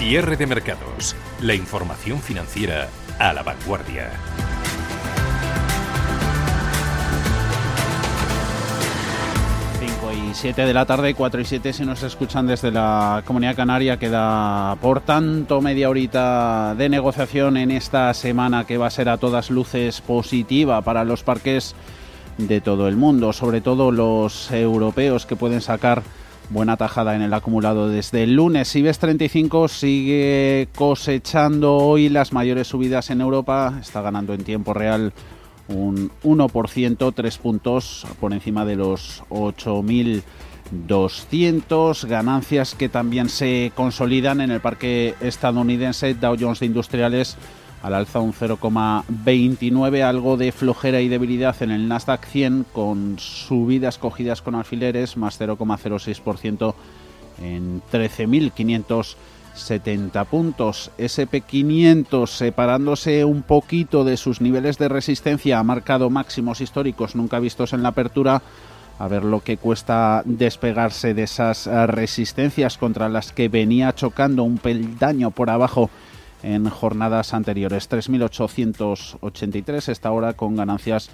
Cierre de mercados. La información financiera a la vanguardia. 5 y 7 de la tarde, 4 y 7 si nos escuchan desde la Comunidad Canaria. Queda, por tanto, media horita de negociación en esta semana que va a ser a todas luces positiva para los parques de todo el mundo, sobre todo los europeos que pueden sacar buena tajada en el acumulado desde el lunes. IBEX 35 sigue cosechando hoy las mayores subidas en Europa, está ganando en tiempo real un 1%, 3 puntos por encima de los 8.200, ganancias que también se consolidan en el parque estadounidense. Dow Jones de Industriales al alza un 0,29, algo de flojera y debilidad en el Nasdaq 100 con subidas cogidas con alfileres más 0,06% en 13.570 puntos. SP500 separándose un poquito de sus niveles de resistencia ha marcado máximos históricos nunca vistos en la apertura. A ver lo que cuesta despegarse de esas resistencias contra las que venía chocando un peldaño por abajo en jornadas anteriores. 3.883 esta hora con ganancias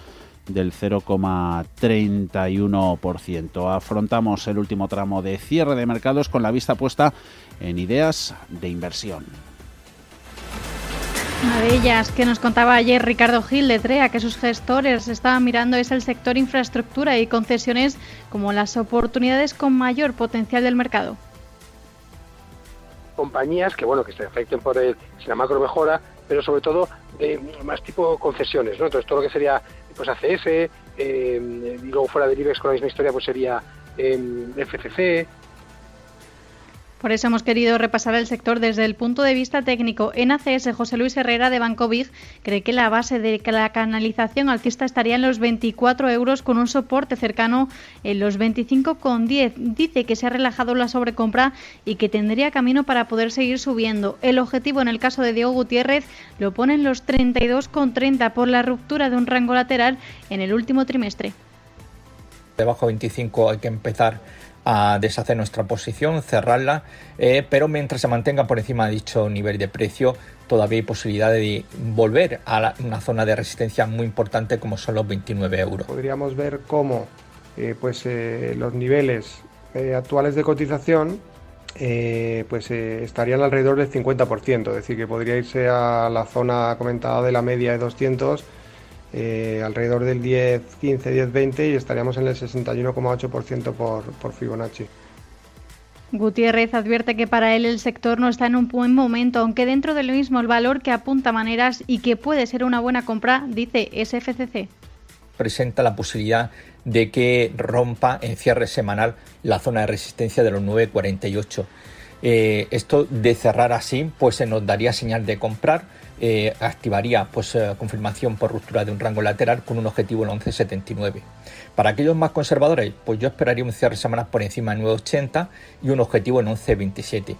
del 0,31%. Afrontamos el último tramo de cierre de mercados con la vista puesta en ideas de inversión. Una de ellas que nos contaba ayer Ricardo Gil de TREA que sus gestores estaban mirando es el sector infraestructura y concesiones como las oportunidades con mayor potencial del mercado compañías que bueno que se afecten por el, si la macro mejora, pero sobre todo de más tipo concesiones, ¿no? Entonces todo lo que sería pues ACS, eh, y luego fuera del IBEX con la misma historia pues sería eh, FCC, por eso hemos querido repasar el sector desde el punto de vista técnico. En ACS, José Luis Herrera de Banco cree que la base de la canalización alcista estaría en los 24 euros con un soporte cercano en los 25,10. Dice que se ha relajado la sobrecompra y que tendría camino para poder seguir subiendo. El objetivo en el caso de Diego Gutiérrez lo pone en los 32,30 por la ruptura de un rango lateral en el último trimestre. Debajo de 25 hay que empezar a deshacer nuestra posición, cerrarla, eh, pero mientras se mantenga por encima de dicho nivel de precio, todavía hay posibilidad de volver a una zona de resistencia muy importante como son los 29 euros. Podríamos ver cómo eh, pues, eh, los niveles actuales de cotización pues estarían alrededor del 50%, es decir, que podría irse a la zona comentada de la media de 200 eh, alrededor del 10, 15, 10, 20 y estaríamos en el 61,8% por, por Fibonacci. Gutiérrez advierte que para él el sector no está en un buen momento, aunque dentro del mismo el valor que apunta maneras y que puede ser una buena compra, dice SFCC. Presenta la posibilidad de que rompa en cierre semanal la zona de resistencia de los 9,48. Eh, esto de cerrar así, pues se nos daría señal de comprar eh, activaría pues, eh, confirmación por ruptura de un rango lateral con un objetivo en 11.79. Para aquellos más conservadores, pues yo esperaría un cierre semanal por encima de 9.80 y un objetivo en 11.27.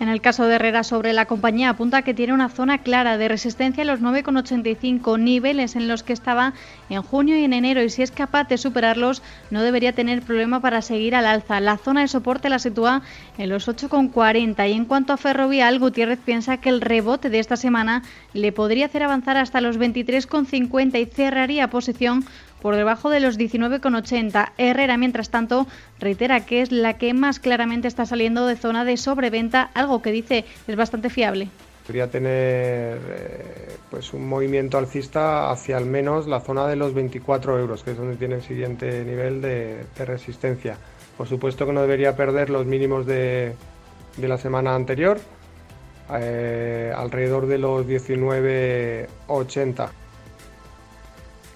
En el caso de Herrera sobre la compañía apunta que tiene una zona clara de resistencia en los 9,85 niveles en los que estaba en junio y en enero y si es capaz de superarlos no debería tener problema para seguir al alza. La zona de soporte la sitúa en los 8,40 y en cuanto a Ferrovial, Gutiérrez piensa que el rebote de esta semana le podría hacer avanzar hasta los 23,50 y cerraría posición por debajo de los 19,80. Herrera, mientras tanto, reitera que es la que más claramente está saliendo de zona de sobreventa, algo que dice es bastante fiable. Podría tener eh, pues un movimiento alcista hacia al menos la zona de los 24 euros, que es donde tiene el siguiente nivel de, resistencia. Por supuesto que no debería perder los mínimos de, la semana anterior, eh, alrededor de los 19,80.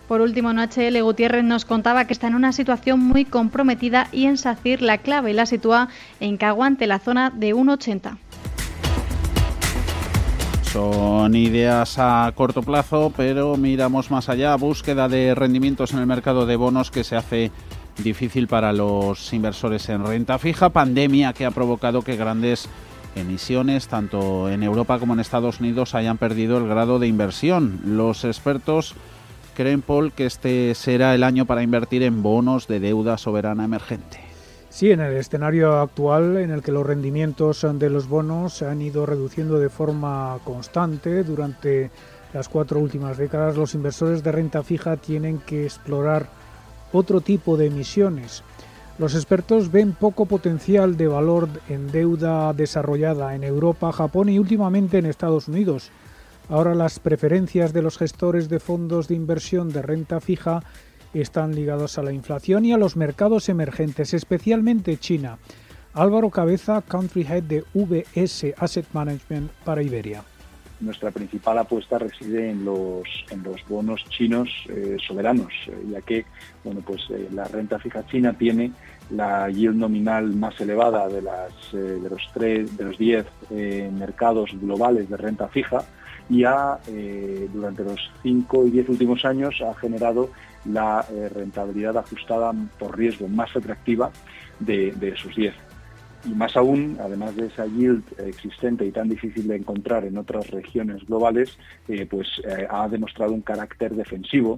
Por último, HL Gutiérrez nos contaba que está en una situación muy comprometida y en SACIR la clave la sitúa en que aguante la zona de 1,80. Son ideas a corto plazo, pero miramos más allá. Búsqueda de rendimientos en el mercado de bonos que se hace difícil para los inversores en renta fija. Pandemia que ha provocado que grandes emisiones, tanto en Europa como en Estados Unidos, hayan perdido el grado de inversión. Los expertos creen, Paul, que este será el año para invertir en bonos de deuda soberana emergente. Sí, en el escenario actual en el que los rendimientos de los bonos se han ido reduciendo de forma constante durante las cuatro últimas décadas, los inversores de renta fija tienen que explorar otro tipo de emisiones. Los expertos ven poco potencial de valor en deuda desarrollada en Europa, Japón y últimamente en Estados Unidos. Ahora las preferencias de los gestores de fondos de inversión de renta fija están ligados a la inflación y a los mercados emergentes, especialmente China. Álvaro Cabeza, Country Head de VS Asset Management para Iberia. Nuestra principal apuesta reside en los, en los bonos chinos eh, soberanos, eh, ya que bueno, pues, eh, la renta fija china tiene la yield nominal más elevada de, las, de los tres, de los 10 mercados globales de renta fija y ha, durante los 5 y 10 últimos años ha generado la eh, rentabilidad ajustada por riesgo más atractiva de, de esos 10. Y más aún, además de esa yield existente y tan difícil de encontrar en otras regiones globales, eh, pues eh, ha demostrado un carácter defensivo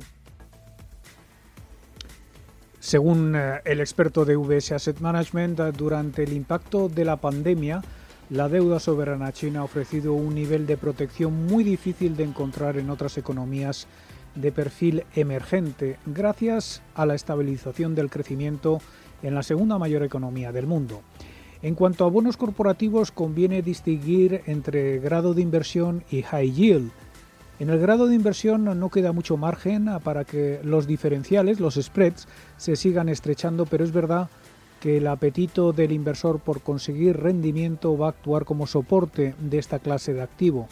según el experto de VS Asset Management, durante el impacto de la pandemia, la deuda soberana china ha ofrecido un nivel de protección muy difícil de encontrar en otras economías de perfil emergente gracias a la estabilización del crecimiento en la segunda mayor economía del mundo. En cuanto a bonos corporativos, conviene distinguir entre grado de inversión y high yield. En el grado de inversión no queda mucho margen para que los diferenciales, los spreads, se sigan estrechando, pero es verdad que el apetito del inversor por conseguir rendimiento va a actuar como soporte de esta clase de activo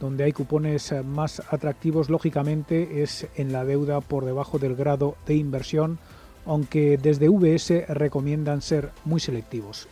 donde hay cupones eh, más atractivos, lógicamente, es en la deuda por debajo del grado de inversión, aunque desde VS recomiendan ser muy selectivos.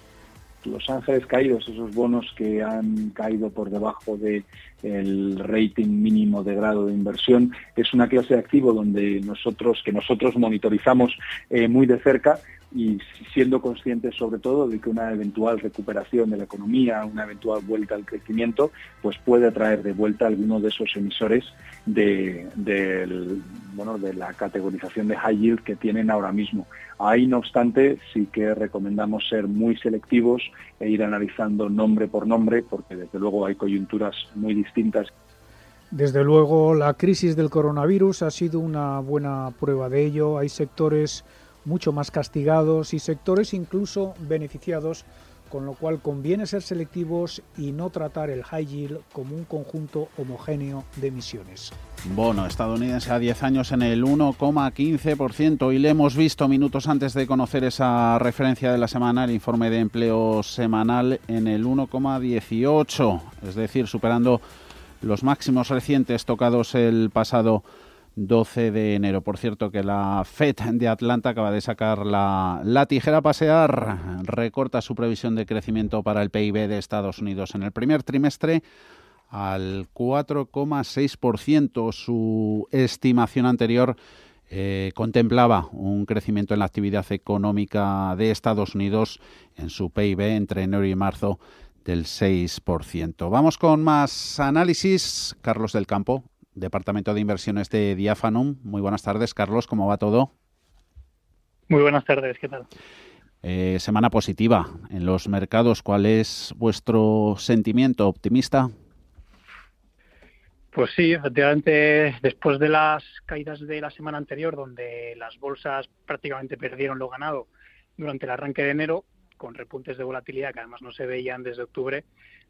Los ángeles caídos, esos bonos que han caído por debajo del el rating mínimo de grado de inversión, es una clase de activo donde nosotros, que nosotros monitorizamos eh, muy de cerca y siendo conscientes sobre todo de que una eventual recuperación de la economía, una eventual vuelta al crecimiento, pues puede traer de vuelta algunos de esos emisores de, bueno, de la categorización de high yield que tienen ahora mismo. Ahí, no obstante, sí que recomendamos ser muy selectivos e ir analizando nombre por nombre, porque desde luego hay coyunturas muy distintas. Desde luego, la crisis del coronavirus ha sido una buena prueba de ello. Hay sectores mucho más castigados y sectores incluso beneficiados, con lo cual conviene ser selectivos y no tratar el high yield como un conjunto homogéneo de emisiones. Bono estadounidense a 10 años en el 1,15% y le hemos visto minutos antes de conocer esa referencia de la semana, el informe de empleo semanal en el 1,18, es decir, superando los máximos recientes tocados el pasado 12 de enero. Por cierto, que la FED de Atlanta acaba de sacar la, la tijera a pasear, recorta su previsión de crecimiento para el PIB de Estados Unidos en el primer trimestre al 4,6%. Su estimación anterior eh, contemplaba un crecimiento en la actividad económica de Estados Unidos en su PIB entre enero y marzo del 6%. Vamos con más análisis. Carlos del Campo, Departamento de Inversiones de Diafanum. Muy buenas tardes, Carlos, ¿cómo va todo? Muy buenas tardes, ¿qué tal? Eh, semana positiva en los mercados. ¿Cuál es vuestro sentimiento optimista? Pues sí, efectivamente, después de las caídas de la semana anterior, donde las bolsas prácticamente perdieron lo ganado durante el arranque de enero, con repuntes de volatilidad que además no se veían desde octubre,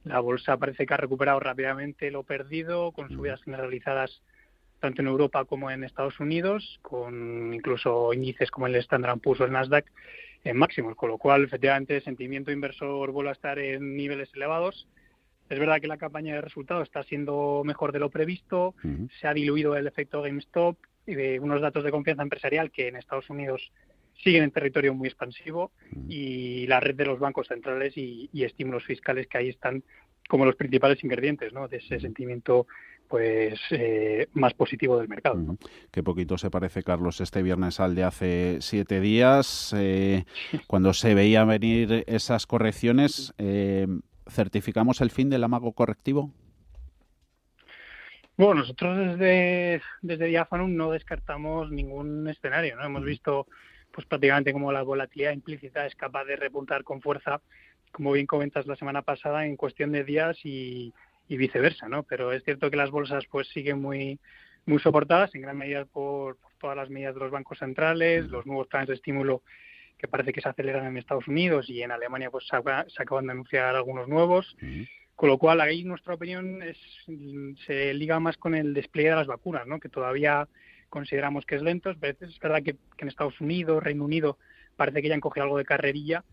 la bolsa parece que ha recuperado rápidamente lo perdido, con subidas generalizadas tanto en Europa como en Estados Unidos, con incluso índices como el Standard Poor's o el Nasdaq en máximos, con lo cual efectivamente el sentimiento inversor vuelve a estar en niveles elevados. Es verdad que la campaña de resultados está siendo mejor de lo previsto, se ha diluido el efecto GameStop y de unos datos de confianza empresarial que en Estados Unidos siguen en territorio muy expansivo y la red de los bancos centrales y, estímulos fiscales que ahí están como los principales ingredientes ¿no? de ese sentimiento pues eh, más positivo del mercado. Qué poquito se parece, Carlos, este viernes al de hace siete días, eh, cuando se veía venir esas correcciones. Eh, ¿Certificamos el fin del amago correctivo? Bueno, nosotros desde, desde Diafanum no descartamos ningún escenario. ¿no? Hemos visto pues prácticamente como la volatilidad implícita es capaz de repuntar con fuerza, como bien comentas la semana pasada, en cuestión de días y, viceversa, ¿no? Pero es cierto que las bolsas pues siguen muy muy soportadas en gran medida por, todas las medidas de los bancos centrales, los nuevos planes de estímulo que parece que se aceleran en Estados Unidos y en Alemania pues se, acaban de anunciar algunos nuevos. Con lo cual, ahí nuestra opinión es, se liga más con el despliegue de las vacunas, ¿no? que todavía consideramos que es lento. Es verdad que, en Estados Unidos, Reino Unido, parece que ya han cogido algo de carrerilla,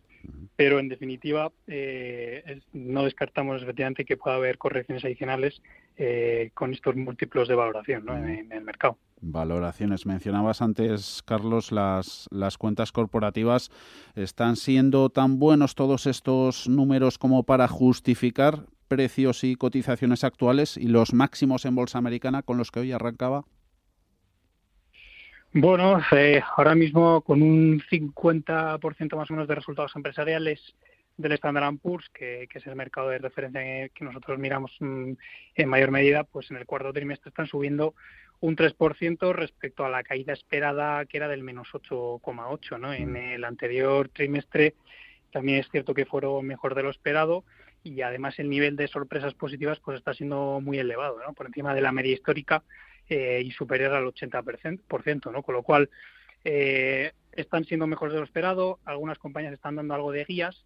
pero en definitiva eh, no descartamos efectivamente que pueda haber correcciones adicionales eh, con estos múltiplos de valoración en, el mercado. Valoraciones. Mencionabas antes, Carlos, las, las cuentas corporativas. ¿Están siendo tan buenos todos estos números como para justificar precios y cotizaciones actuales y los máximos en bolsa americana con los que hoy arrancaba? Bueno, eh, ahora mismo con un 50% más o menos de resultados empresariales del Standard Poor's, que, es el mercado de referencia que nosotros miramos mm, en mayor medida, pues en el cuarto trimestre están subiendo un 3% respecto a la caída esperada que era del menos 8,8. ¿no? En el anterior trimestre también es cierto que fueron mejor de lo esperado y además el nivel de sorpresas positivas pues está siendo muy elevado, ¿no? por encima de la media histórica eh, y superior al 80%, ¿no? con lo cual eh, están siendo mejores de lo esperado, algunas compañías están dando algo de guías,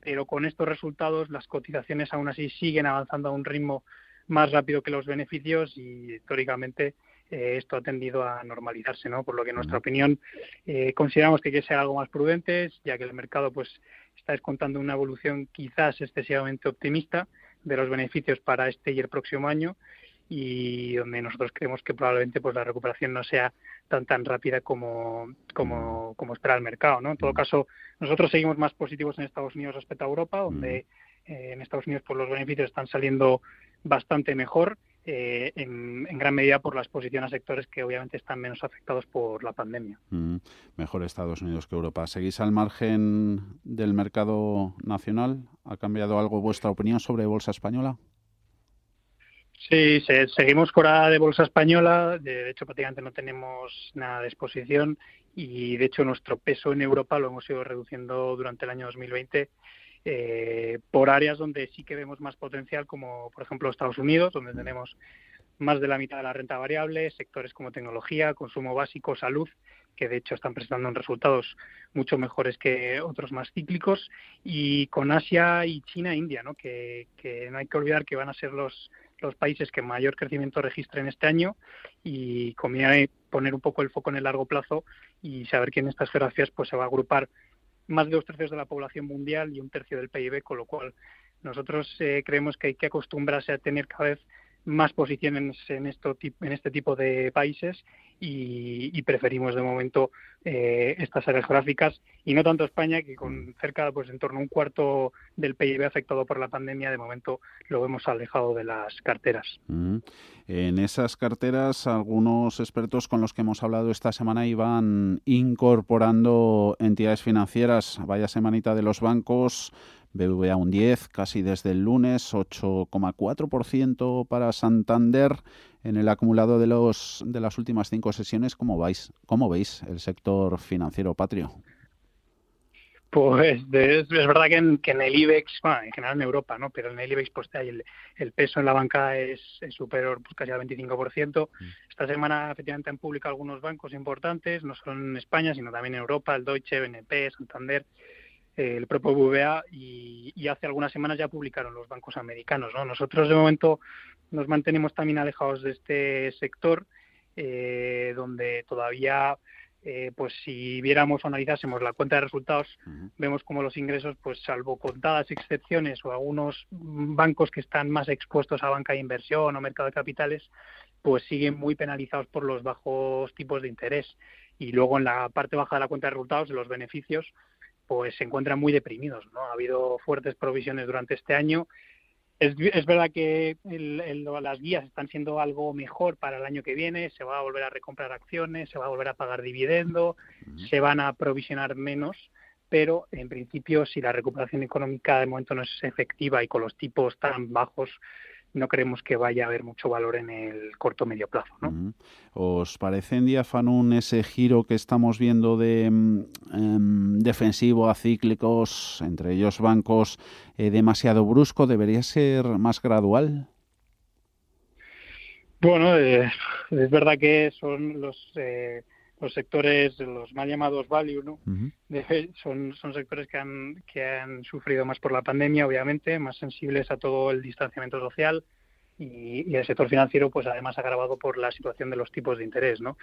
pero con estos resultados las cotizaciones aún así siguen avanzando a un ritmo más rápido que los beneficios y históricamente eh, esto ha tendido a normalizarse, ¿no? Por lo que en nuestra opinión eh, consideramos que hay que ser algo más prudentes, ya que el mercado pues está descontando una evolución quizás excesivamente optimista de los beneficios para este y el próximo año y donde nosotros creemos que probablemente pues la recuperación no sea tan tan rápida como, como, como espera el mercado, ¿no? En todo caso, nosotros seguimos más positivos en Estados Unidos respecto a Europa, donde eh, en Estados Unidos pues los beneficios están saliendo bastante mejor eh, en, gran medida por la exposición a sectores que obviamente están menos afectados por la pandemia. Mm, mejor Estados Unidos que Europa. ¿Seguís al margen del mercado nacional? ¿Ha cambiado algo vuestra opinión sobre Bolsa Española? Sí, seguimos fuera de Bolsa Española. De hecho, prácticamente no tenemos nada de exposición y, de hecho, nuestro peso en Europa lo hemos ido reduciendo durante el año 2020 eh, por áreas donde sí que vemos más potencial, como por ejemplo Estados Unidos, donde tenemos más de la mitad de la renta variable, sectores como tecnología, consumo básico, salud, que de hecho están presentando resultados mucho mejores que otros más cíclicos, y con Asia y China e India, ¿no? Que, que no hay que olvidar que van a ser los, los países que mayor crecimiento registren este año y conviene poner un poco el foco en el largo plazo y saber que en estas geografías pues se va a agrupar más de dos tercios de la población mundial y un tercio del PIB, con lo cual nosotros eh, creemos que hay que acostumbrarse a tener cada vez más posiciones en, esto, en este tipo de países y, preferimos de momento eh, estas áreas geográficas y no tanto España que con cerca pues en torno a un cuarto del PIB afectado por la pandemia de momento lo vemos alejado de las carteras. Mm. En esas carteras algunos expertos con los que hemos hablado esta semana iban incorporando entidades financieras. Vaya semanita de los bancos BBVA un 10, casi desde el lunes, 8,4% para Santander en el acumulado de los de las últimas cinco sesiones. ¿Cómo vais? ¿Cómo veis el sector financiero patrio? Pues es, verdad que en, el IBEX, bueno, en general en Europa, ¿no? Pero en el IBEX pues el, el peso en la banca es, superior pues, casi al 25%. Mm. Esta semana efectivamente han publicado algunos bancos importantes, no solo en España, sino también en Europa, el Deutsche, BNP, Santander el propio BVA y, hace algunas semanas ya publicaron los bancos americanos. ¿no? Nosotros de momento nos mantenemos también alejados de este sector, eh, donde todavía, eh, pues si viéramos o analizásemos la cuenta de resultados, vemos como los ingresos, pues salvo contadas excepciones o algunos bancos que están más expuestos a banca de inversión o mercado de capitales, pues siguen muy penalizados por los bajos tipos de interés. Y luego en la parte baja de la cuenta de resultados, los beneficios, pues se encuentran muy deprimidos. ¿no? Ha habido fuertes provisiones durante este año. Es, es verdad que las guías están siendo algo mejor para el año que viene, se va a volver a recomprar acciones, se va a volver a pagar dividendo, se van a provisionar menos, pero en principio si la recuperación económica de momento no es efectiva y con los tipos tan bajos, no creemos que vaya a haber mucho valor en el corto medio plazo. ¿no? ¿Os parece en Diafanun ese giro que estamos viendo de mm, em, defensivo a cíclicos, entre ellos bancos, eh, demasiado brusco? ¿Debería ser más gradual? Bueno, eh, es verdad que son los eh, los sectores, los mal llamados value, ¿no? son, son sectores que han, que han sufrido más por la pandemia, obviamente, más sensibles a todo el distanciamiento social y, el sector financiero, pues además agravado por la situación de los tipos de interés, ¿no?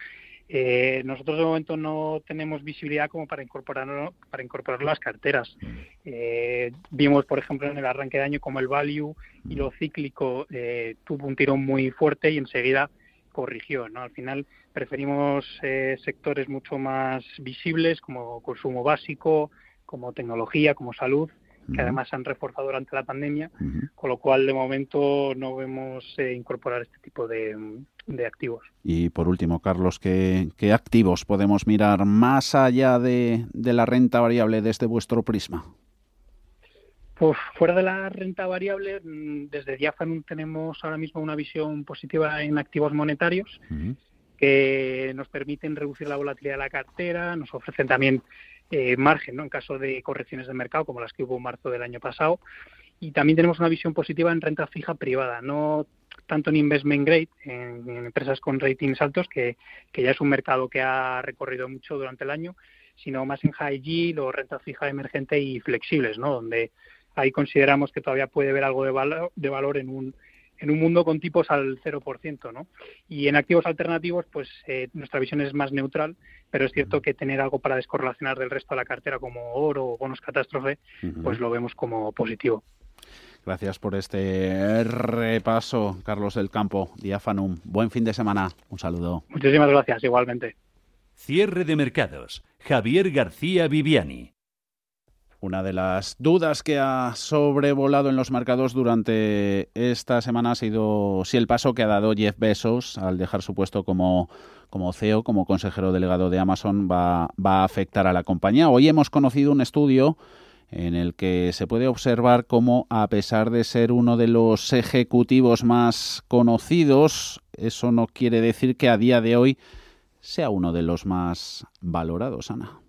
Eh, nosotros de momento no tenemos visibilidad como para incorporar para incorporar las carteras. Eh, vimos, por ejemplo, en el arranque de año como el value y lo cíclico eh, tuvo un tirón muy fuerte y enseguida corrigió. ¿no? Al final preferimos eh, sectores mucho más visibles como consumo básico, como tecnología, como salud, que además se han reforzado durante la pandemia, con lo cual de momento no vemos eh, incorporar este tipo de, activos. Y por último, Carlos, ¿qué, activos podemos mirar más allá de, de la renta variable desde vuestro prisma? Pues fuera de la renta variable, mm, desde Diafanum tenemos ahora mismo una visión positiva en activos monetarios que nos permiten reducir la volatilidad de la cartera, nos ofrecen también eh, margen ¿no? en caso de correcciones de mercado como las que hubo en marzo del año pasado. Y también tenemos una visión positiva en renta fija privada, no tanto en investment grade, en, empresas con ratings altos, que, que ya es un mercado que ha recorrido mucho durante el año, sino más en high yield o renta fija emergente y flexibles, ¿no? donde ahí consideramos que todavía puede haber algo de valor, de valor en un en un mundo con tipos al 0%, ¿no? Y en activos alternativos, pues eh, nuestra visión es más neutral, pero es cierto que tener algo para descorrelacionar del resto de la cartera como oro o bonos catástrofe, pues lo vemos como positivo. Gracias por este repaso, Carlos del Campo, Diafanum. Buen fin de semana. Un saludo. Muchísimas gracias, igualmente. Cierre de mercados. Javier García Viviani. Una de las dudas que ha sobrevolado en los mercados durante esta semana ha sido si el paso que ha dado Jeff Bezos al dejar su puesto como, como CEO, como consejero delegado de Amazon, va, va a afectar a la compañía. Hoy hemos conocido un estudio en el que se puede observar cómo, a pesar de ser uno de los ejecutivos más conocidos, eso no quiere decir que a día de hoy sea uno de los más valorados, Ana.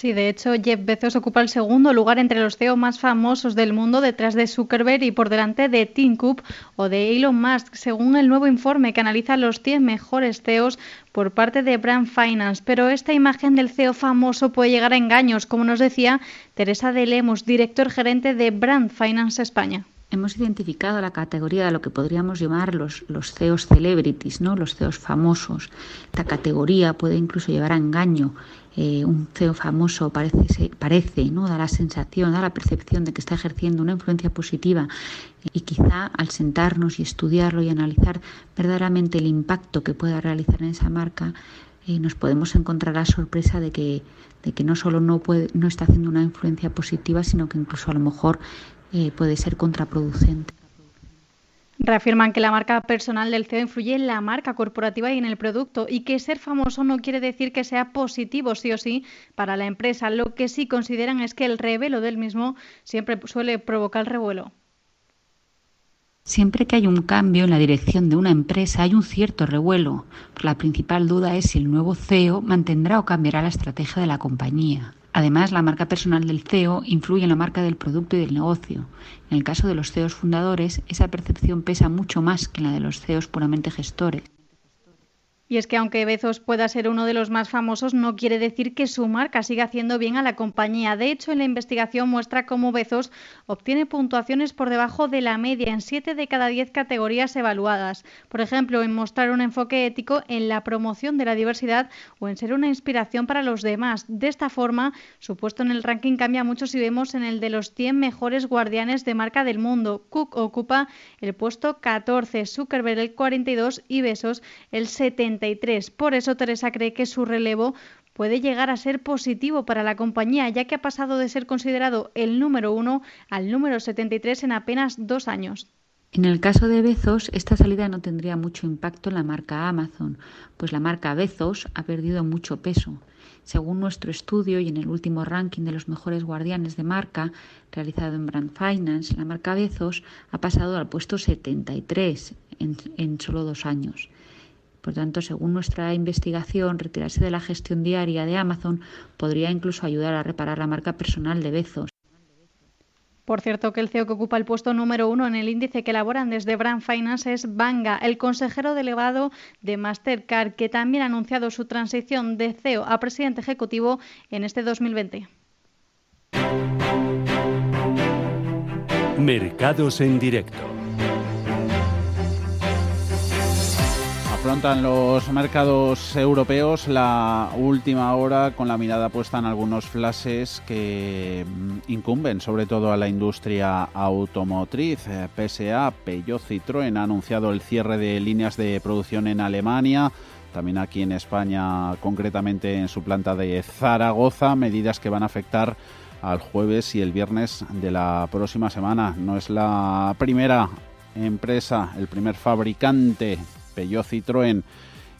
Sí, de hecho, Jeff Bezos ocupa el segundo lugar entre los CEO más famosos del mundo, detrás de Zuckerberg y por delante de Tim Cook o de Elon Musk, según el nuevo informe que analiza los 10 mejores CEOs por parte de Brand Finance. Pero esta imagen del CEO famoso puede llegar a engaños, como nos decía Teresa de Lemos, director gerente de Brand Finance España hemos identificado la categoría de lo que podríamos llamar los, los CEOs celebrities, ¿no? los CEOs famosos. Esta categoría puede incluso llevar a engaño eh, un CEO famoso parece, parece ¿no? da la sensación, da la percepción de que está ejerciendo una influencia positiva y quizá al sentarnos y estudiarlo y analizar verdaderamente el impacto que pueda realizar en esa marca, eh, nos podemos encontrar la sorpresa de que, de que no solo no, puede, no está haciendo una influencia positiva, sino que incluso a lo mejor eh, puede ser contraproducente. Reafirman que la marca personal del CEO influye en la marca corporativa y en el producto y que ser famoso no quiere decir que sea positivo sí o sí para la empresa. Lo que sí consideran es que el revelo del mismo siempre suele provocar revuelo. Siempre que hay un cambio en la dirección de una empresa hay un cierto revuelo. La principal duda es si el nuevo CEO mantendrá o cambiará la estrategia de la compañía. Además, la marca personal del CEO influye en la marca del producto y del negocio. En el caso de los CEOs fundadores, esa percepción pesa mucho más que la de los CEOs puramente gestores. Y es que aunque Bezos pueda ser uno de los más famosos, no quiere decir que su marca siga haciendo bien a la compañía. De hecho, en la investigación muestra cómo Bezos obtiene puntuaciones por debajo de la media en 7 de cada 10 categorías evaluadas. Por ejemplo, en mostrar un enfoque ético en la promoción de la diversidad o en ser una inspiración para los demás. De esta forma, su puesto en el ranking cambia mucho si vemos en el de los 100 mejores guardianes de marca del mundo. Cook ocupa el puesto 14, Zuckerberg el 42 y Bezos el 70. Por eso Teresa cree que su relevo puede llegar a ser positivo para la compañía, ya que ha pasado de ser considerado el número uno al número 73 en apenas dos años. En el caso de Bezos, esta salida no tendría mucho impacto en la marca Amazon, pues la marca Bezos ha perdido mucho peso. Según nuestro estudio y en el último ranking de los mejores guardianes de marca realizado en Brand Finance, la marca Bezos ha pasado al puesto 73 en, en solo dos años. Por tanto, según nuestra investigación, retirarse de la gestión diaria de Amazon podría incluso ayudar a reparar la marca personal de Bezos. Por cierto, que el CEO que ocupa el puesto número uno en el índice que elaboran desde Brand Finance es Banga, el consejero delegado de Mastercard, que también ha anunciado su transición de CEO a presidente ejecutivo en este 2020. Mercados en directo. Afrontan los mercados europeos la última hora con la mirada puesta en algunos flashes que mm, incumben sobre todo a la industria automotriz. Eh, PSA, Peugeot Citroën ha anunciado el cierre de líneas de producción en Alemania, también aquí en España, concretamente en su planta de Zaragoza, medidas que van a afectar al jueves y el viernes de la próxima semana. No es la primera empresa, el primer fabricante Peugeot Citroën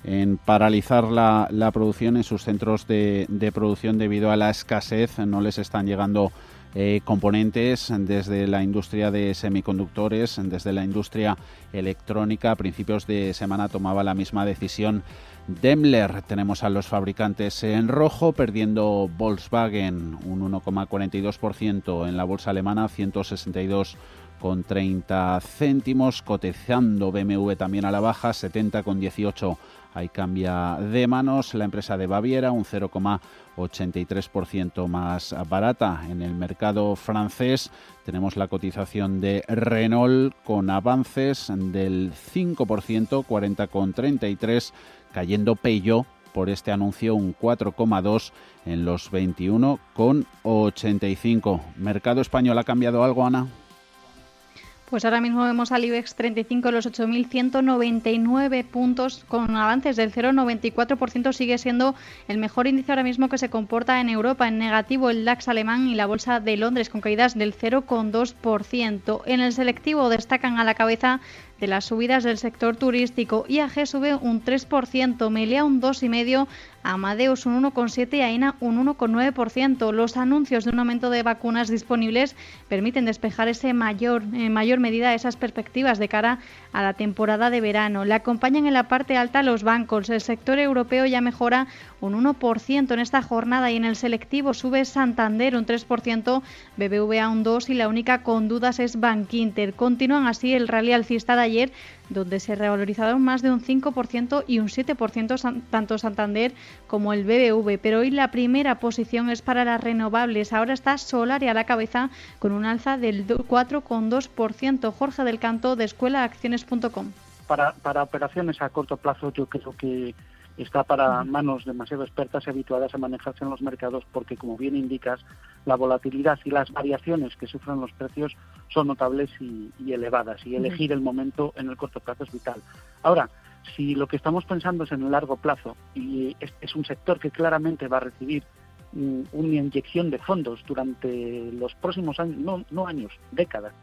en paralizar la, producción en sus centros de, producción debido a la escasez. No les están llegando eh, componentes desde la industria de semiconductores, desde la industria electrónica. A principios de semana tomaba la misma decisión Daimler. Tenemos a los fabricantes en rojo, perdiendo Volkswagen un 1,42% en la bolsa alemana, 162 con 30 céntimos, cotizando BMW también a la baja, 70 con 18 hay cambia de manos. La empresa de Baviera, un 0,83% más barata. En el mercado francés tenemos la cotización de Renault con avances del 5%, 40,33, cayendo Peugeot por este anuncio un 4,2 en los 21,85. ¿Mercado español ha cambiado algo, Ana? Pues ahora mismo vemos al IBEX 35 los 8.199 puntos con avances del 0,94%. Sigue siendo el mejor índice ahora mismo que se comporta en Europa. En negativo el DAX alemán y la Bolsa de Londres con caídas del 0,2%. En el selectivo destacan a la cabeza de las subidas del sector turístico. IAG sube un 3%, Melia un 2,5%, Amadeus un 1,7% y AENA un 1,9%. Los anuncios de un aumento de vacunas disponibles permiten despejar ese mayor, en mayor medida esas perspectivas de cara a la temporada de verano. Le acompañan en la parte alta los bancos. El sector europeo ya mejora un 1% en esta jornada y en el selectivo sube Santander un 3%, BBVA un 2% y la única con dudas es Bankinter. Continúan así el rally alcista de ayer donde se revalorizaron más de un 5% y un 7% tanto Santander como el BBV. Pero hoy la primera posición es para las renovables. Ahora está Solaria a la cabeza con un alza del 4,2%. Jorge del Canto de escuelaacciones.com. Para, para operaciones a corto plazo yo creo que está para manos demasiado expertas y habituadas a manejarse en los mercados porque, como bien indicas, la volatilidad y las variaciones que sufren los precios son notables y, elevadas y elegir el momento en el corto plazo es vital. Ahora, si lo que estamos pensando es en el largo plazo y es, un sector que claramente va a recibir mm, una inyección de fondos durante los próximos años, no, no años, décadas,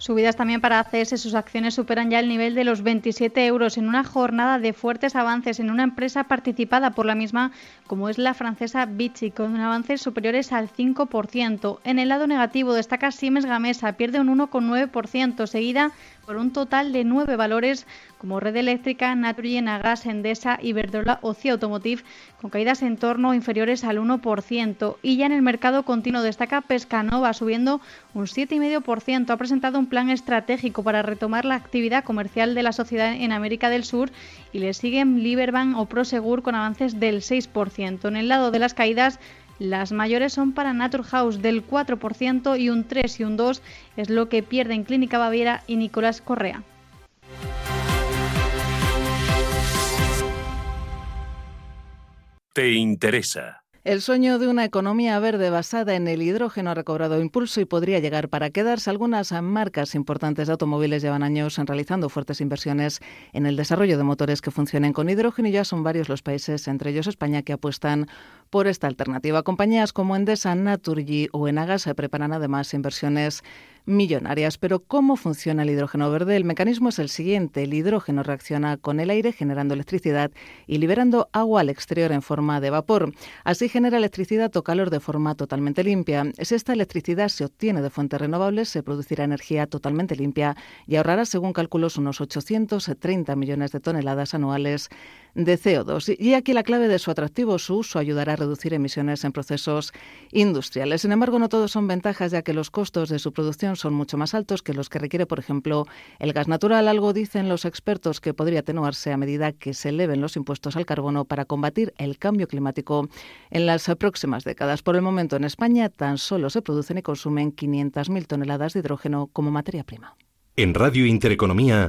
Subidas también para ACS, sus acciones superan ya el nivel de los 27 euros en una jornada de fuertes avances en una empresa participada por la misma como es la francesa Vichy, con avances superiores al 5%. En el lado negativo destaca Siemens Gamesa, pierde un 1,9%, seguida por un total de nueve valores como Red Eléctrica, Naturgy, Gas, Endesa, Iberdrola o CIA Automotive, con caídas en torno inferiores al 1%. Y ya en el mercado continuo destaca Pescanova, subiendo un 7,5%. Ha presentado un plan estratégico para retomar la actividad comercial de la sociedad en América del Sur y le siguen Liberbank o Prosegur con avances del 6%. En el lado de las caídas, las mayores son para Naturhaus del 4% y un 3 y un 2 es lo que pierden Clínica Baviera y Nicolás Correa. ¿Te interesa? El sueño de una economía verde basada en el hidrógeno ha recobrado impulso y podría llegar para quedarse. Algunas marcas importantes de automóviles llevan años realizando fuertes inversiones en el desarrollo de motores que funcionen con hidrógeno y ya son varios los países, entre ellos España, que apuestan por esta alternativa. Compañías como Endesa, Naturgy o Enagas se preparan además inversiones millonarias. Pero ¿cómo funciona el hidrógeno verde? El mecanismo es el siguiente. El hidrógeno reacciona con el aire generando electricidad y liberando agua al exterior en forma de vapor. Así genera electricidad o calor de forma totalmente limpia. Si esta electricidad se obtiene de fuentes renovables, se producirá energía totalmente limpia y ahorrará, según cálculos, unos 830 millones de toneladas anuales de CO2. Y aquí la clave de su atractivo, su uso ayudará a reducir emisiones en procesos industriales. Sin embargo, no todos son ventajas, ya que los costos de su producción son mucho más altos que los que requiere, por ejemplo, el gas natural. Algo dicen los expertos que podría atenuarse a medida que se eleven los impuestos al carbono para combatir el cambio climático en las próximas décadas. Por el momento, en España tan solo se producen y consumen 500.000 toneladas de hidrógeno como materia prima. En Radio Intereconomía.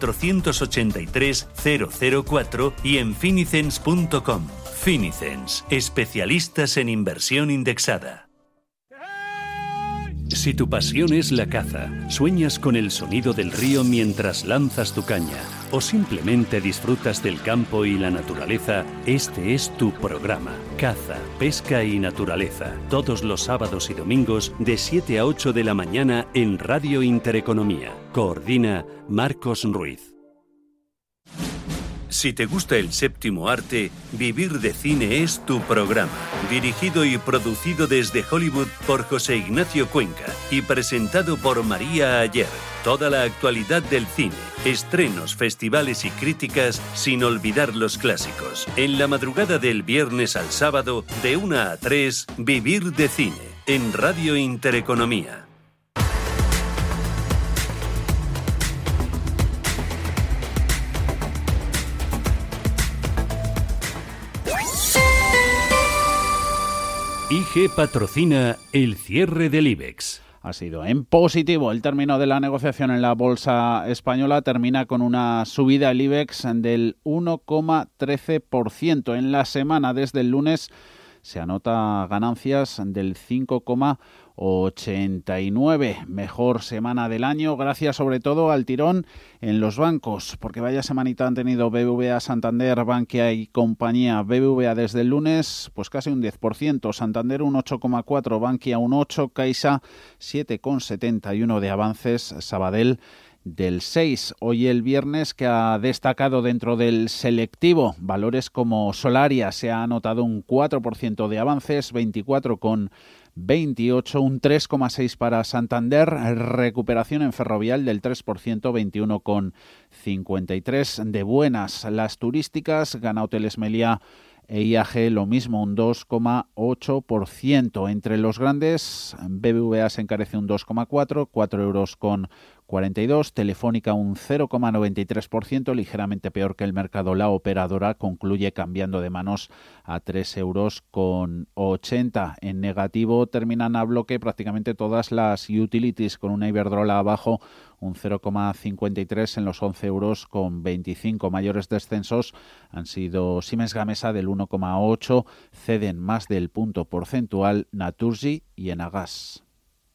483 004 y en finicens.com. Finicens, especialistas en inversión indexada. Si tu pasión es la caza, sueñas con el sonido del río mientras lanzas tu caña o simplemente disfrutas del campo y la naturaleza, este es tu programa. Caza, pesca y naturaleza. Todos los sábados y domingos de 7 a 8 de la mañana en Radio Intereconomía. Coordina Marcos Ruiz. Si te gusta el séptimo arte, Vivir de Cine es tu programa. Dirigido y producido desde Hollywood por José Ignacio Cuenca y presentado por María Ayer. Toda la actualidad del cine, estrenos, festivales y críticas sin olvidar los clásicos. En la madrugada del viernes al sábado, de 1 a 3, Vivir de Cine, en Radio Intereconomía. IG patrocina el cierre del IBEX. Ha sido en positivo el término de la negociación en la bolsa española. Termina con una subida del IBEX del 1,13% en la semana desde el lunes se anota ganancias del 5,89. Mejor semana del año, gracias sobre todo al tirón en los bancos, porque vaya semanita han tenido BBVA, Santander, Bankia y compañía. BBVA desde el lunes, pues casi un 10%, Santander un 8,4, Bankia un 8, Caixa 7,71 de avances, Sabadell del 6. Hoy el viernes que ha destacado dentro del selectivo valores como Solaria se ha anotado un 4% de avances, 24 con 28, un 3,6 para Santander, recuperación en ferrovial del 3%, 21 con 53 de buenas. Las turísticas, gana Hoteles Meliá e IAG lo mismo, un 2,8%. Entre los grandes, BBVA se encarece un 2,4, 4 euros con 42, Telefónica un 0,93%, ligeramente peor que el mercado. La operadora concluye cambiando de manos a 3 euros con 80. En negativo terminan a bloque prácticamente todas las utilities con una Iberdrola abajo un 0,53 en los 11 euros con 25. Mayores descensos han sido Siemens Gamesa del 1,8, ceden más del punto porcentual Naturgy y Enagas.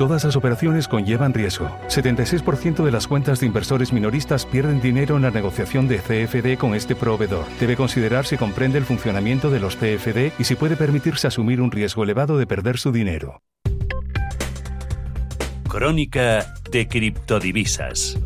Todas las operaciones conllevan riesgo. 76% de las cuentas de inversores minoristas pierden dinero en la negociación de CFD con este proveedor. Debe considerar si comprende el funcionamiento de los CFD y si puede permitirse asumir un riesgo elevado de perder su dinero. Crónica de criptodivisas.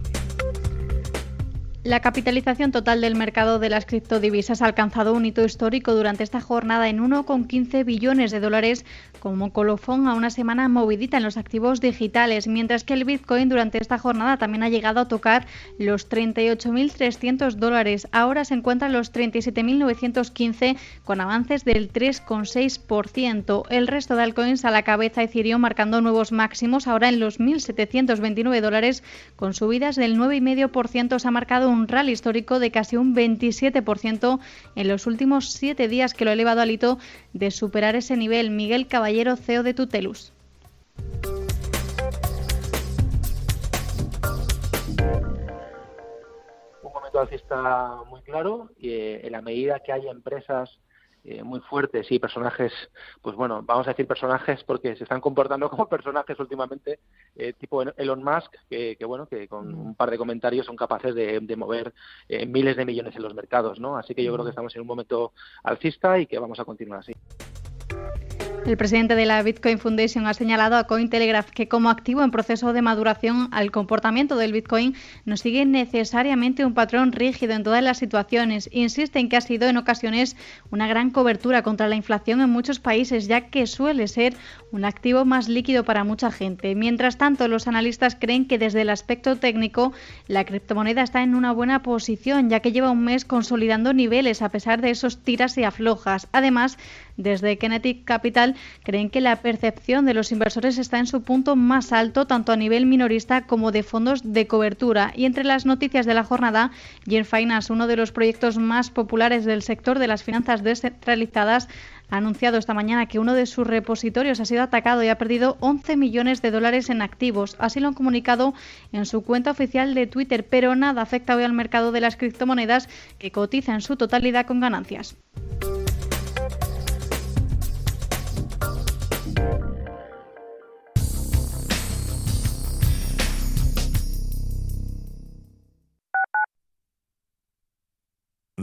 La capitalización total del mercado de las criptodivisas ha alcanzado un hito histórico durante esta jornada en 1,15 billones de dólares como colofón a una semana movidita en los activos digitales, mientras que el Bitcoin durante esta jornada también ha llegado a tocar los 38.300 dólares. Ahora se encuentra en los 37.915 con avances del 3,6%. El resto de altcoins a la cabeza Ethereum marcando nuevos máximos ahora en los 1.729 dólares con subidas del 9,5% se ha marcado un rally histórico de casi un 27% en los últimos siete días que lo ha elevado al hito de superar ese nivel. Miguel Caballero, CEO de Tutelus. Un momento alcista muy claro y eh, en la medida que haya empresas eh, muy fuertes y personajes, pues bueno, vamos a decir personajes porque se están comportando como personajes últimamente, eh, tipo Elon Musk, que, bueno, que con un par de comentarios son capaces de, mover eh, miles de millones en los mercados, ¿no? Así que yo creo que estamos en un momento alcista y que vamos a continuar así. El presidente de la Bitcoin Foundation ha señalado a Cointelegraph que como activo en proceso de maduración al comportamiento del Bitcoin no sigue necesariamente un patrón rígido en todas las situaciones. Insiste en que ha sido en ocasiones una gran cobertura contra la inflación en muchos países, ya que suele ser un activo más líquido para mucha gente. Mientras tanto, los analistas creen que desde el aspecto técnico la criptomoneda está en una buena posición, ya que lleva un mes consolidando niveles a pesar de esos tiras y aflojas. Además, desde Kinetic Capital creen que la percepción de los inversores está en su punto más alto, tanto a nivel minorista como de fondos de cobertura. Y entre las noticias de la jornada, Gen Finance, uno de los proyectos más populares del sector de las finanzas descentralizadas, ha anunciado esta mañana que uno de sus repositorios ha sido atacado y ha perdido 11 millones de dólares en activos. Así lo han comunicado en su cuenta oficial de Twitter, pero nada afecta hoy al mercado de las criptomonedas que cotiza en su totalidad con ganancias.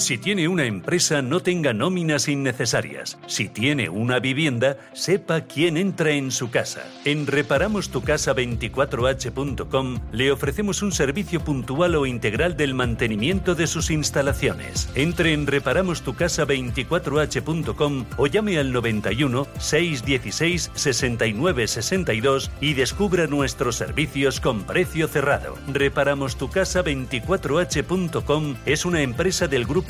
Si tiene una empresa, no tenga nóminas innecesarias. Si tiene una vivienda, sepa quién entra en su casa. En reparamostucasa24h.com le ofrecemos un servicio puntual o integral del mantenimiento de sus instalaciones. Entre en reparamostucasa24h.com o llame al 91 616 69 62 y descubra nuestros servicios con precio cerrado. Reparamostucasa24h.com es una empresa del grupo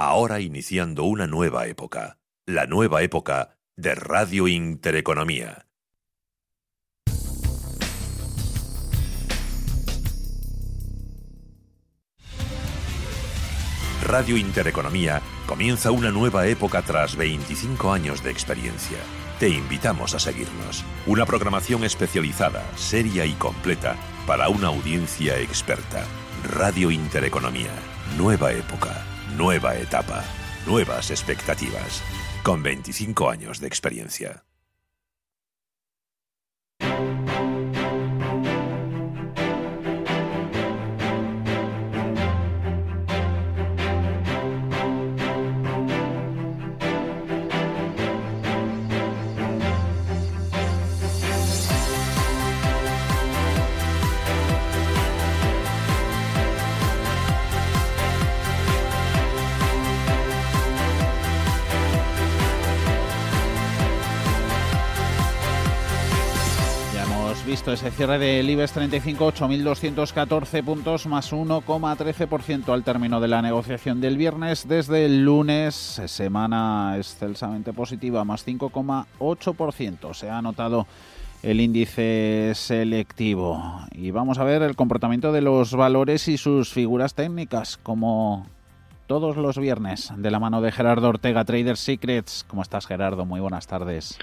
ahora iniciando una nueva época. La nueva época de Radio Intereconomía. Radio Intereconomía comienza una nueva época tras 25 años de experiencia. Te invitamos a seguirnos. Una programación especializada, seria y completa para una audiencia experta. Radio Intereconomía. Nueva época, nueva etapa, nuevas expectativas. Con 25 años de experiencia. Visto ese cierre del IBEX 35, 8.214 puntos más 1,13% al término de la negociación del viernes. Desde el lunes, semana excelsamente positiva, más 5,8%. Se ha anotado el índice selectivo. Y vamos a ver el comportamiento de los valores y sus figuras técnicas, como todos los viernes, de la mano de Gerardo Ortega, Trader Secrets. ¿Cómo estás, Gerardo? Muy buenas tardes.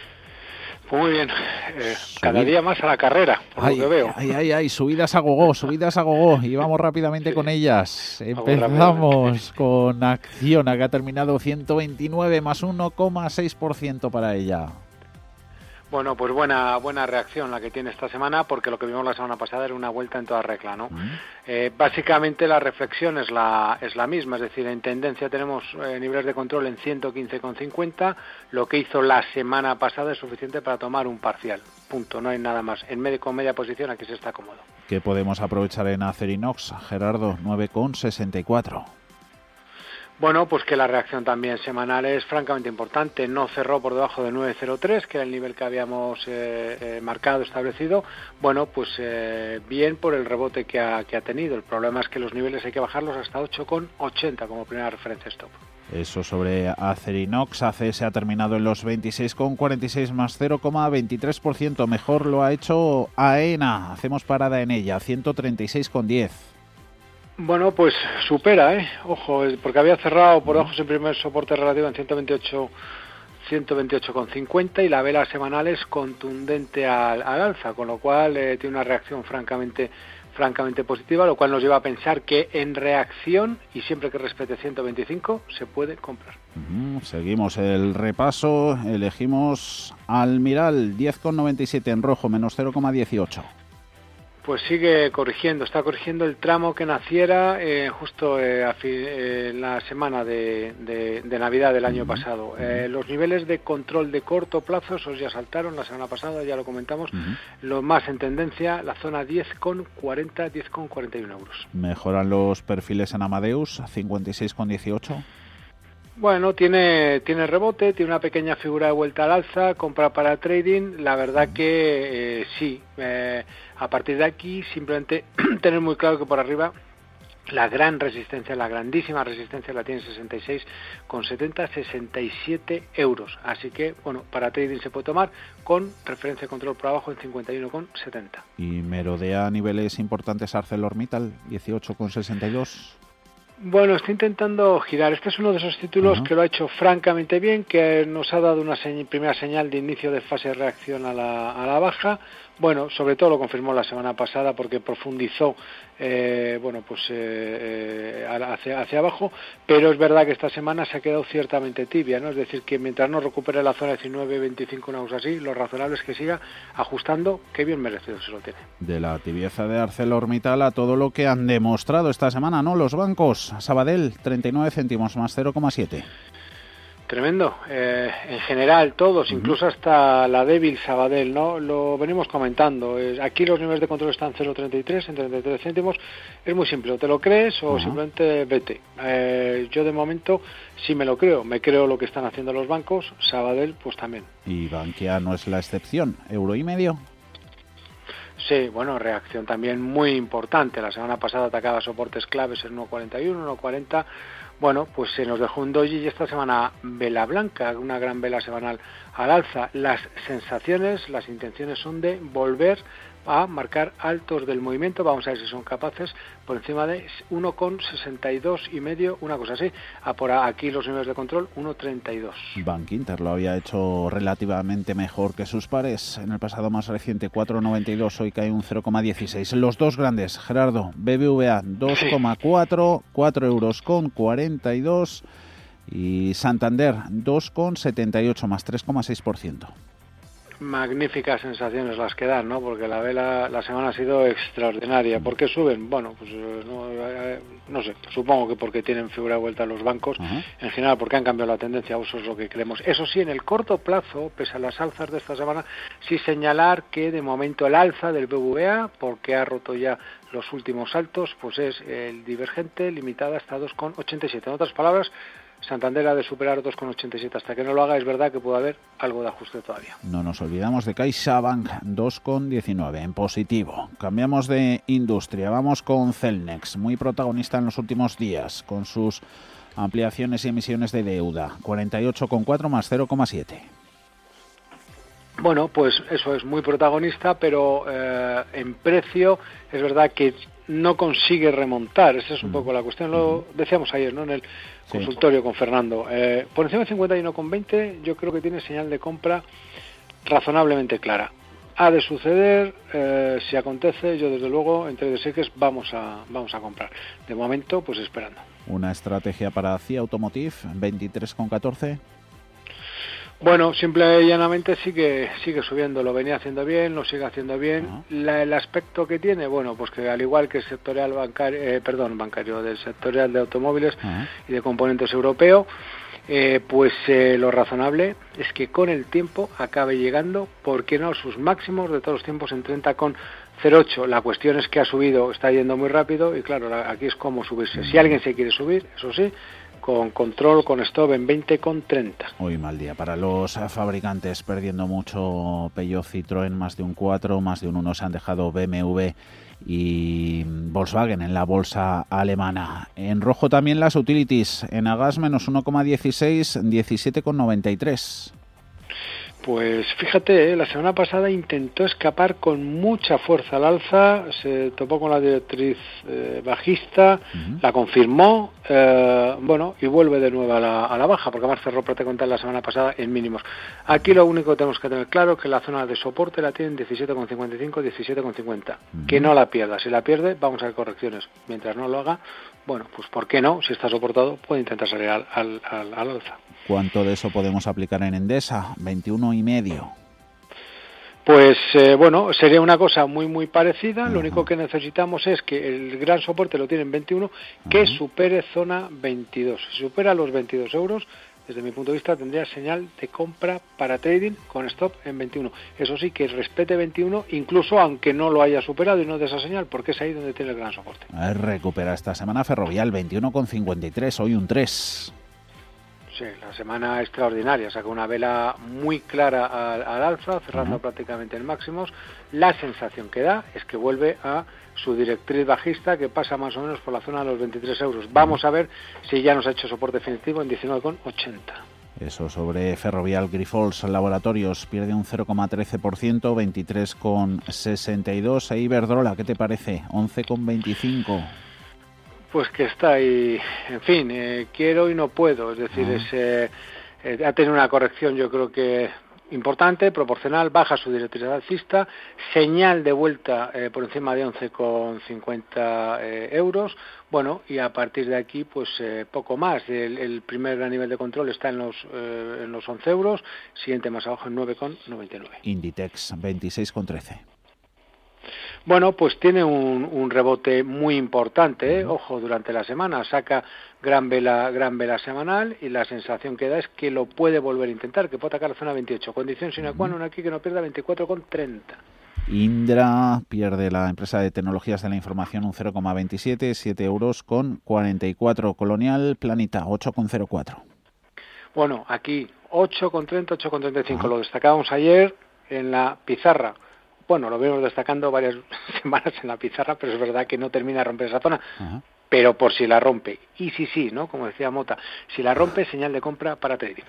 Muy bien, eh, cada día más a la carrera, por lo que veo. Ay, ay, ay, subidas a gogo, subidas a gogo, y vamos rápidamente con ellas. Empezamos con Acciona, que ha terminado 129 más 1,6% para ella. Bueno, pues buena buena reacción la que tiene esta semana, porque lo que vimos la semana pasada era una vuelta en toda regla, ¿no? Eh, básicamente la reflexión es la es la misma, es decir, en tendencia tenemos eh, niveles de control en 115,50, lo que hizo la semana pasada es suficiente para tomar un parcial, punto, no hay nada más. En medio con media posición aquí se está cómodo. ¿Qué podemos aprovechar en Acerinox, Gerardo? 9,64. Bueno, pues que la reacción también semanal es francamente importante. No cerró por debajo de 9.03, que era el nivel que habíamos eh, eh, marcado, establecido. Bueno, pues eh, bien por el rebote que ha, que ha tenido. El problema es que los niveles hay que bajarlos hasta 8,80 como primera referencia stop. Eso sobre Acerinox. ACS ha terminado en los 26,46 más 0,23%. Mejor lo ha hecho AENA. Hacemos parada en ella, 136,10. Bueno, pues supera, ¿eh? Ojo, porque había cerrado por debajo su primer soporte relativo en 128 128,50 y la vela semanal es contundente al, alza, con lo cual eh, tiene una reacción francamente francamente positiva, lo cual nos lleva a pensar que en reacción y siempre que respete 125 se puede comprar. seguimos el repaso, elegimos Almiral 10,97 en rojo, menos 0,18 pues sigue corrigiendo, está corrigiendo el tramo que naciera eh, justo eh, eh, en la semana de, Navidad del año pasado. los niveles de control de corto plazo, esos ya saltaron la semana pasada, ya lo comentamos. Lo más en tendencia, la zona 10,40, 10,41 euros. ¿Mejoran los perfiles en Amadeus, 56,18? Bueno, tiene, tiene rebote, tiene una pequeña figura de vuelta al alza, compra para trading. La verdad que sí, a partir de aquí simplemente tener muy claro que por arriba La gran resistencia, la grandísima resistencia la tiene 66 con 70, 67 euros. Así que, bueno, para trading se puede tomar con referencia de control por abajo en 51 con 70. Y merodea niveles importantes ArcelorMittal, 18 con 62. Bueno, estoy intentando girar. Este es uno de esos títulos que lo ha hecho francamente bien, que nos ha dado una primera señal de inicio de fase de reacción a la, a la baja. Bueno, sobre todo lo confirmó la semana pasada porque profundizó, eh, bueno, pues eh, eh, hacia, hacia abajo, pero es verdad que esta semana se ha quedado ciertamente tibia, ¿no? Es decir, que mientras no recupere la zona 19, 25, una cosa así, lo razonable es que siga ajustando, que bien merecido se lo tiene. De la tibieza de ArcelorMittal a todo lo que han demostrado esta semana, ¿no? Los bancos, Sabadell, 39 céntimos más 0,7. Tremendo. Eh, en general, todos, incluso hasta la débil Sabadell, ¿no? Lo venimos comentando. aquí los niveles de control están 0,33 en 33 céntimos. Es muy simple. O te lo crees o simplemente vete. Eh, yo, de momento, sí me lo creo. Me creo lo que están haciendo los bancos. Sabadell, pues también. Y Bankia no es la excepción. ¿Euro y medio? Sí, bueno, reacción también muy importante. La semana pasada atacaba soportes claves en 1,41, 1,40 bueno, pues se nos dejó un doji y esta semana vela blanca, una gran vela semanal al alza. Las sensaciones, las intenciones son de volver a marcar altos del movimiento. Vamos a ver si son capaces por encima de 1,62 y medio, una cosa así. A por aquí los niveles de control 1,32. Bank Inter lo había hecho relativamente mejor que sus pares en el pasado más reciente 4,92. Hoy cae un 0,16. Los dos grandes, Gerardo, BBVA 2,4, 4 euros con 42 y Santander 2,78 más 3,6% magníficas sensaciones las que dan, ¿no? Porque la vela la semana ha sido extraordinaria. ¿Por qué suben? Bueno, pues eh, eh, no, sé, supongo que porque tienen figura de vuelta los bancos, en general porque han cambiado la tendencia, eso es lo que creemos. Eso sí, en el corto plazo, pese a las alzas de esta semana, sí señalar que de momento el alza del BVA, porque ha roto ya los últimos saltos, pues es el divergente limitada hasta 2,87. En otras palabras, Santander ha de superar 2,87. Hasta que no lo haga, es verdad que puede haber algo de ajuste todavía. No nos olvidamos de CaixaBank, 2,19 en positivo. Cambiamos de industria, vamos con Celnex, muy protagonista en los últimos días, con sus ampliaciones y emisiones de deuda, 48,4 más 0,7. Bueno, pues eso es muy protagonista, pero eh, en precio es verdad que no consigue remontar. Esa es un poco la cuestión. Lo decíamos ayer, ¿no? En el consultorio con Fernando. Eh, por encima de 51,20 yo creo que tiene señal de compra razonablemente clara. Ha de suceder, eh, si acontece, yo desde luego entre de seques vamos a, vamos a comprar. De momento, pues esperando. Una estrategia para CIA Automotive, 23,14. Bueno, simple y llanamente sigue, sigue subiendo, lo venía haciendo bien, lo sigue haciendo bien. el aspecto que tiene, bueno, pues que al igual que el sectorial bancario, eh, perdón, bancario, del sectorial de automóviles y de componentes europeo, eh, pues eh, lo razonable es que con el tiempo acabe llegando, ¿por qué no?, sus máximos de todos los tiempos en 30,08. La cuestión es que ha subido, está yendo muy rápido y claro, aquí es como subirse. Si alguien se quiere subir, eso sí, con control, con stop en 20 con 30. Hoy mal día para los fabricantes, perdiendo mucho Peugeot, Citroën, más de un 4, más de un 1 se han dejado BMW y Volkswagen en la bolsa alemana. En rojo también las utilities, en Agas menos 1,16, 17,93. Pues fíjate, eh, la semana pasada intentó escapar con mucha fuerza al alza, se topó con la directriz eh, bajista, la confirmó, eh, bueno, y vuelve de nuevo a la, baja, porque además cerró prácticamente la semana pasada en mínimos. Aquí lo único que tenemos que tener claro es que la zona de soporte la tiene 17,55, 17,50. Que no la pierda, si la pierde vamos a ver correcciones. Mientras no lo haga, bueno, pues ¿por qué no? Si está soportado, puede intentar salir al, al, al alza. ¿Cuánto de eso podemos aplicar en Endesa? 21 y medio. Pues eh, bueno, sería una cosa muy muy parecida. Lo único que necesitamos es que el gran soporte lo tiene en 21, que supere zona 22. Si supera los 22 euros, desde mi punto de vista tendría señal de compra para trading con stop en 21. Eso sí, que respete 21, incluso aunque no lo haya superado y no de esa señal, porque es ahí donde tiene el gran soporte. Recupera esta semana Ferrovial 21,53, hoy un 3. Sí, la semana extraordinaria, saca una vela muy clara al, alza, cerrando prácticamente en máximos. La sensación que da es que vuelve a su directriz bajista que pasa más o menos por la zona de los 23 euros. Vamos a ver si ya nos ha hecho soporte definitivo en 19,80. Eso sobre Ferrovial Grifols Laboratorios pierde un 0,13%, 23,62. E Iberdrola, ¿qué te parece? 11,25. Pues que está ahí, en fin, eh, quiero y no puedo, es decir, es, eh, eh, ha tenido una corrección yo creo que importante, proporcional, baja su directriz alcista, señal de vuelta por encima de 11,50 euros, bueno, y a partir de aquí, pues poco más. El, el, primer gran nivel de control está en los, en los 11 euros, siguiente más abajo en 9,99. Inditex 26,13. Bueno, pues tiene un, rebote muy importante, ¿eh? ojo, durante la semana saca gran vela, gran vela semanal y la sensación que da es que lo puede volver a intentar, que puede atacar la zona 28. Condición sine qua non aquí que no pierda 24,30. Indra pierde la empresa de tecnologías de la información un 0,27, 7 euros con 44. Colonial Planita 8,04. Bueno, aquí 8,30, 8,35. Lo destacábamos ayer en la pizarra bueno, lo vemos destacando varias semanas en la pizarra, pero es verdad que no termina de romper esa zona. Pero por si la rompe, y si sí, ¿no? Como decía Mota, si la rompe, señal de compra para trading.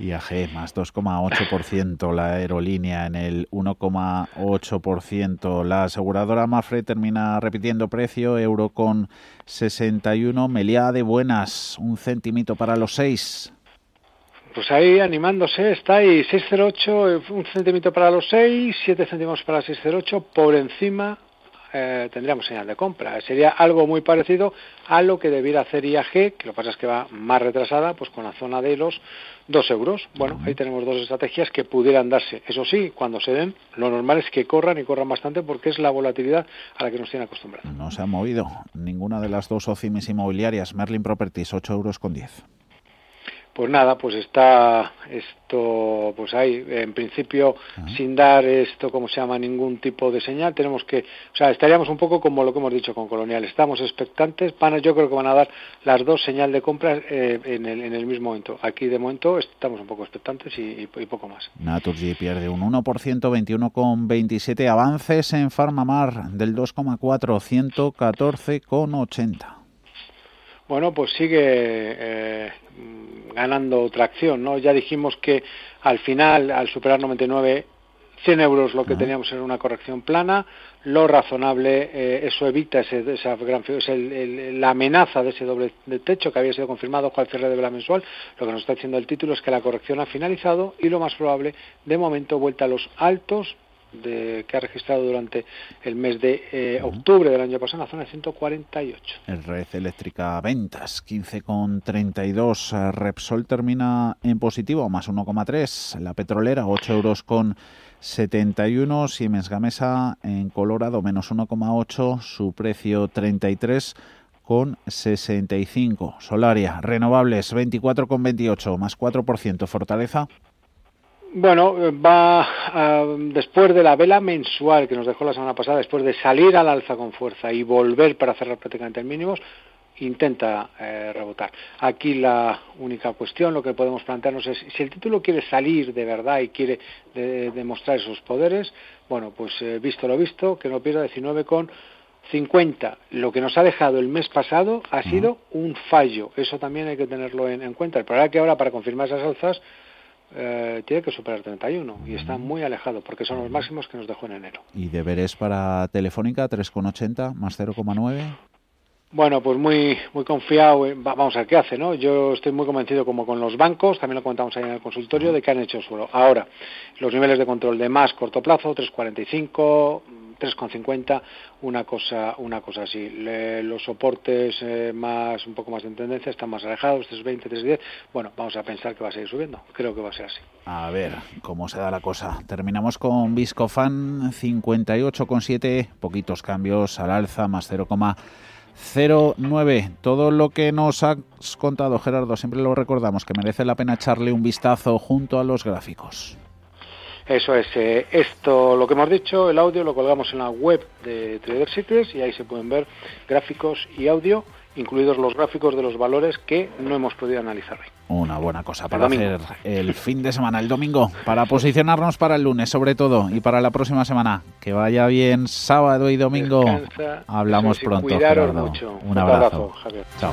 IAG más 2,8%, la aerolínea en el 1,8%, la aseguradora Mafre termina repitiendo precio, euro con 61, Meliá de buenas, un centimito para los 6. Pues ahí animándose, está ahí 608, eh, un centímetro para los 6, 7 céntimos para 608, por encima eh, tendríamos señal de compra. Sería algo muy parecido a lo que debiera hacer IAG, que lo que pasa es que va más retrasada, pues con la zona de los 2 euros. Bueno, ahí tenemos dos estrategias que pudieran darse. Eso sí, cuando se den, lo normal es que corran y corran bastante porque es la volatilidad a la que nos tienen acostumbrados. No se ha movido ninguna de las dos OCIMIS inmobiliarias. Merlin Properties, 8 euros con 10 pues nada, pues está esto, pues ahí, en principio, sin dar esto, como se llama, ningún tipo de señal, tenemos que, o sea, estaríamos un poco como lo que hemos dicho con Colonial, estamos expectantes, van yo creo que van a dar las dos señal de compra eh, en, el, en el mismo momento. Aquí de momento estamos un poco expectantes y, y, poco más. Naturgy pierde un 1%, 21,27 avances en Farmamar del 2,4, 114,80 bueno, pues sigue eh, ganando tracción, ¿no? Ya dijimos que al final, al superar 99, 100 euros lo que teníamos era una corrección plana, lo razonable, eh, eso evita ese, esa gran, la amenaza de ese doble de techo que había sido confirmado con el cierre de vela mensual. Lo que nos está diciendo el título es que la corrección ha finalizado y lo más probable, de momento, vuelta a los altos de, que ha registrado durante el mes de eh, octubre del año pasado en la zona de 148. El Red Eléctrica Ventas, 15,32. Repsol termina en positivo, más 1,3. La petrolera, 8 euros con 71. Siemens Gamesa en Colorado, menos 1,8. Su precio 33 con 65. Solaria, renovables 24,28 más 4%. Fortaleza bueno, va después de la vela mensual que nos dejó la semana pasada, después de salir al alza con fuerza y volver para cerrar prácticamente en mínimos, intenta eh, rebotar. Aquí la única cuestión, lo que podemos plantearnos es si el título quiere salir de verdad y quiere demostrar esos poderes, bueno, pues eh, visto lo visto, que no pierda 19 con 50. Lo que nos ha dejado el mes pasado ha sido un fallo. Eso también hay que tenerlo en, en cuenta. El problema es que ahora para confirmar esas alzas eh, tiene que superar 31 y está muy alejado porque son los máximos que nos dejó en enero. ¿Y deberes para Telefónica 3,80 más 0,9? Bueno, pues muy muy confiado, vamos a ver qué hace, ¿no? Yo estoy muy convencido como con los bancos, también lo comentamos ahí en el consultorio, de que han hecho suelo. Ahora, los niveles de control de más corto plazo, 3,45, 3,50, una cosa, una cosa así. los soportes eh, más, un poco más en tendencia están más alejados, 3,20, 3,10. Bueno, vamos a pensar que va a seguir subiendo. Creo que va a ser así. A ver cómo se da la cosa. Terminamos con Viscofan 58,7, poquitos cambios al alza, más 0,09. Todo lo que nos has contado, Gerardo, siempre lo recordamos, que merece la pena echarle un vistazo junto a los gráficos. Eso es, eh, esto, lo que hemos dicho, el audio lo colgamos en la web de Trader Secrets y ahí se pueden ver gráficos y audio incluidos los gráficos de los valores que no hemos podido analizar hoy. Una buena cosa para hacer el fin de semana, el domingo, para posicionarnos para el lunes sobre todo y para la próxima semana. Que vaya bien sábado y domingo. Hablamos pronto. Mucho. Un, abrazo. Javier. Chao.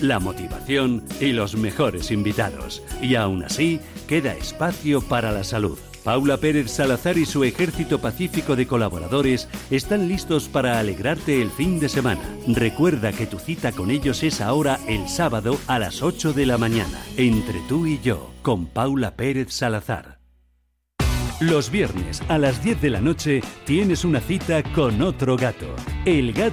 la motivación y los mejores invitados. Y aún así, queda espacio para la salud. Paula Pérez Salazar y su ejército pacífico de colaboradores están listos para alegrarte el fin de semana. Recuerda que tu cita con ellos es ahora el sábado a las 8 de la mañana. Entre tú y yo, con Paula Pérez Salazar. Los viernes a las 10 de la noche tienes una cita con otro gato. El gato